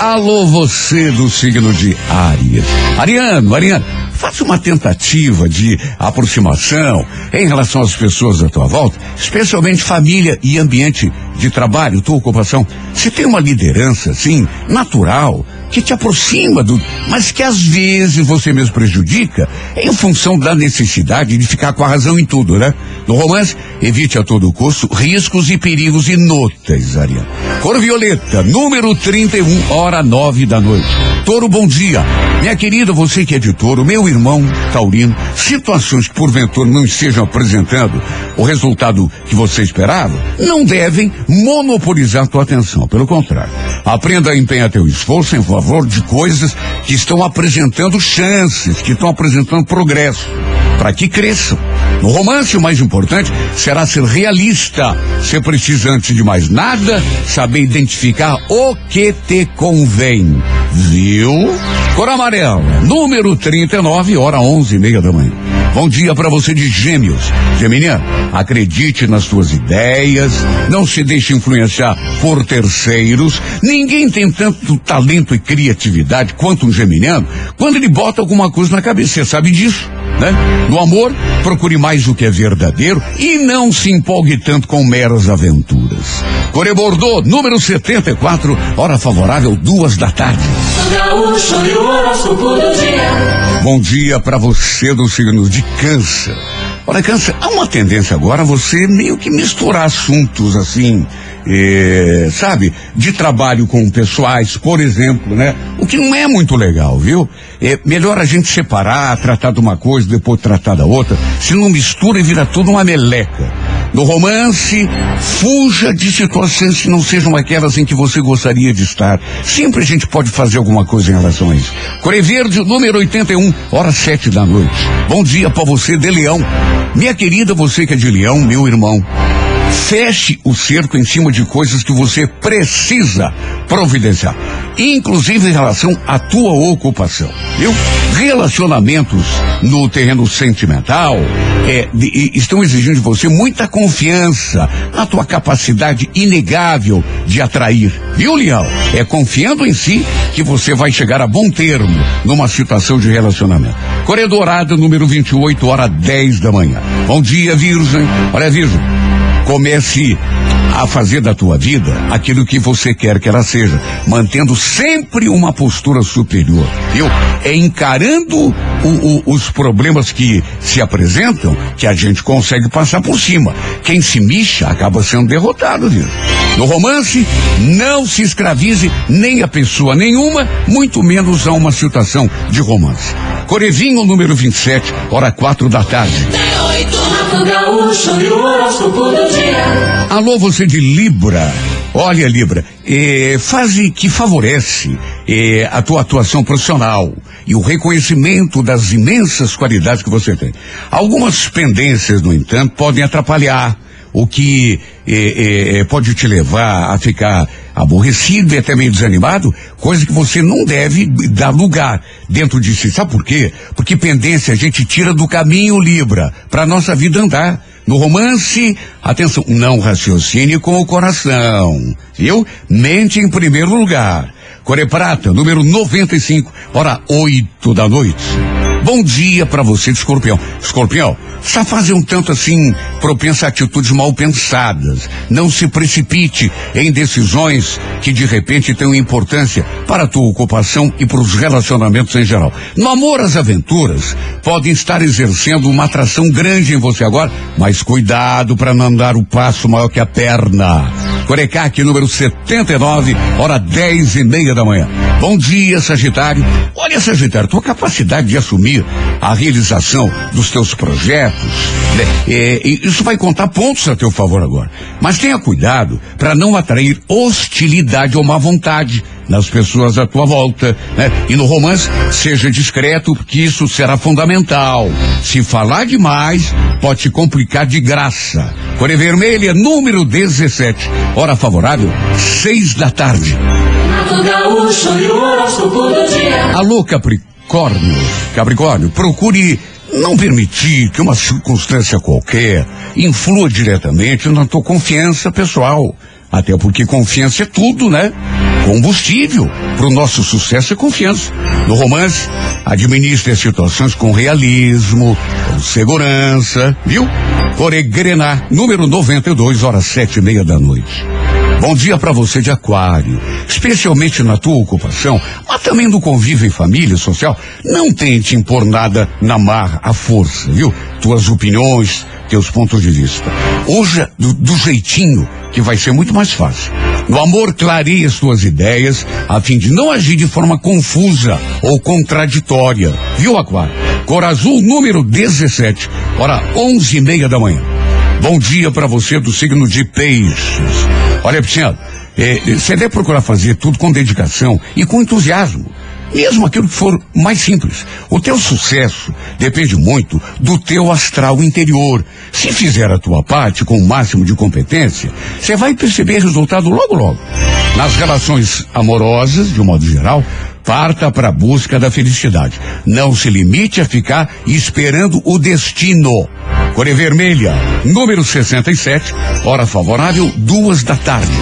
Alô, você do signo de Áries. Ariano, Ariano, faça uma tentativa de aproximação em relação às pessoas à tua volta, especialmente família e ambiente de trabalho, tua ocupação. Se tem uma liderança, assim, natural, que te aproxima do, mas que às vezes você mesmo prejudica em função da necessidade de ficar com a razão em tudo, né? No romance, evite a todo custo riscos e perigos inúteis, Ariana. Cor violeta, número 31, hora nove da noite. Toro, bom dia. Minha querida, você que é de touro, meu irmão taurino, situações que porventura não estejam apresentando o resultado que você esperava, não devem monopolizar tua atenção. Pelo contrário, aprenda a empenhar teu esforço em favor de coisas que estão apresentando chances, que estão apresentando progresso, para que cresçam. No romance, o mais importante será ser realista. Você precisa, antes de mais nada, saber identificar o que te convém. Viu? Cor amarela, número 39, hora onze e meia da manhã. Bom dia para você de Gêmeos. Geminiano, acredite nas suas ideias, não se deixe influenciar por terceiros. Ninguém tem tanto talento e criatividade quanto um geminiano quando ele bota alguma coisa na cabeça. Você sabe disso, né? No amor, procure mais o que é verdadeiro e não se empolgue tanto com meras aventuras. Core Bordeaux, número 74, hora favorável, duas da tarde. Bom dia para você do signo de Câncer. Olha, Câncer, há uma tendência agora você meio que misturar assuntos assim, eh, sabe, de trabalho com pessoais, por exemplo, né? O que não é muito legal, viu? É melhor a gente separar, tratar de uma coisa, depois tratar da outra, se não mistura e vira tudo uma meleca. No romance, fuja de situações que não sejam aquelas em que você gostaria de estar. Sempre a gente pode fazer alguma coisa em relação a isso. Core Verde, número 81, hora sete da noite. Bom dia para você de Leão. Minha querida, você que é de Leão, meu irmão. Feche o cerco em cima de coisas que você precisa providenciar, inclusive em relação à tua ocupação, viu? Relacionamentos no terreno sentimental é, de, estão exigindo de você muita confiança na tua capacidade inegável de atrair, viu, Leão? É confiando em si que você vai chegar a bom termo numa situação de relacionamento. Corredorada número 28, hora 10 da manhã. Bom dia, Virgem. Olha, Virgem. Comece a fazer da tua vida aquilo que você quer que ela seja, mantendo sempre uma postura superior, viu? É encarando o, o, os problemas que se apresentam que a gente consegue passar por cima. Quem se mixa acaba sendo derrotado, viu? No romance, não se escravize nem a pessoa nenhuma, muito menos a uma situação de romance. Corevinho, número 27, hora quatro da tarde. Alô, você de Libra. Olha, Libra, eh, fase que favorece eh, a tua atuação profissional e o reconhecimento das imensas qualidades que você tem. Algumas pendências, no entanto, podem atrapalhar, o que eh, eh, pode te levar a ficar aborrecido e até meio desanimado, coisa que você não deve dar lugar dentro de si. Sabe por quê? Porque pendência a gente tira do caminho Libra para nossa vida andar. No romance, atenção, não raciocine com o coração, viu? Mente em primeiro lugar. Core Prata, número 95, hora 8 da noite. Bom dia para você escorpião. Escorpião, fase é um tanto assim propensa a atitudes mal pensadas. Não se precipite em decisões que de repente tenham importância para a tua ocupação e para os relacionamentos em geral. No amor, as aventuras podem estar exercendo uma atração grande em você agora, mas cuidado para não dar o passo maior que a perna. Corecac, número 79, hora 10 e meia da manhã. Bom dia, Sagitário. Olha, Sagitário, tua capacidade de assumir a realização dos teus projetos, né, é, isso vai contar pontos a teu favor agora. Mas tenha cuidado para não atrair hostilidade ou má vontade nas pessoas à tua volta, né? E no romance, seja discreto, porque isso será fundamental. Se falar demais, pode te complicar de graça. Core Vermelha, número 17. Hora favorável, seis da tarde. Alô, Capricórnio. Capricórnio, procure não permitir que uma circunstância qualquer influa diretamente na tua confiança pessoal. Até porque confiança é tudo, né? Combustível para o nosso sucesso é confiança. No romance, administre as situações com realismo, com segurança, viu? Coregrenar, número 92, horas sete e meia da noite. Bom dia para você de aquário, especialmente na tua ocupação, mas também no convívio em família social. Não tente impor nada na marra, à força, viu? Tuas opiniões, teus pontos de vista. Hoje, do, do jeitinho, que vai ser muito mais fácil. No amor, clareie as suas ideias, a fim de não agir de forma confusa ou contraditória. Viu, Aquário? Cor azul, número 17, hora onze e meia da manhã. Bom dia para você do signo de peixes. Olha, Pisciano, é, você deve procurar fazer tudo com dedicação e com entusiasmo. Mesmo aquilo que for mais simples. O teu sucesso depende muito do teu astral interior. Se fizer a tua parte com o máximo de competência, você vai perceber resultado logo logo. Nas relações amorosas, de um modo geral, parta para a busca da felicidade. Não se limite a ficar esperando o destino. Core Vermelha, número 67, hora favorável, duas da tarde.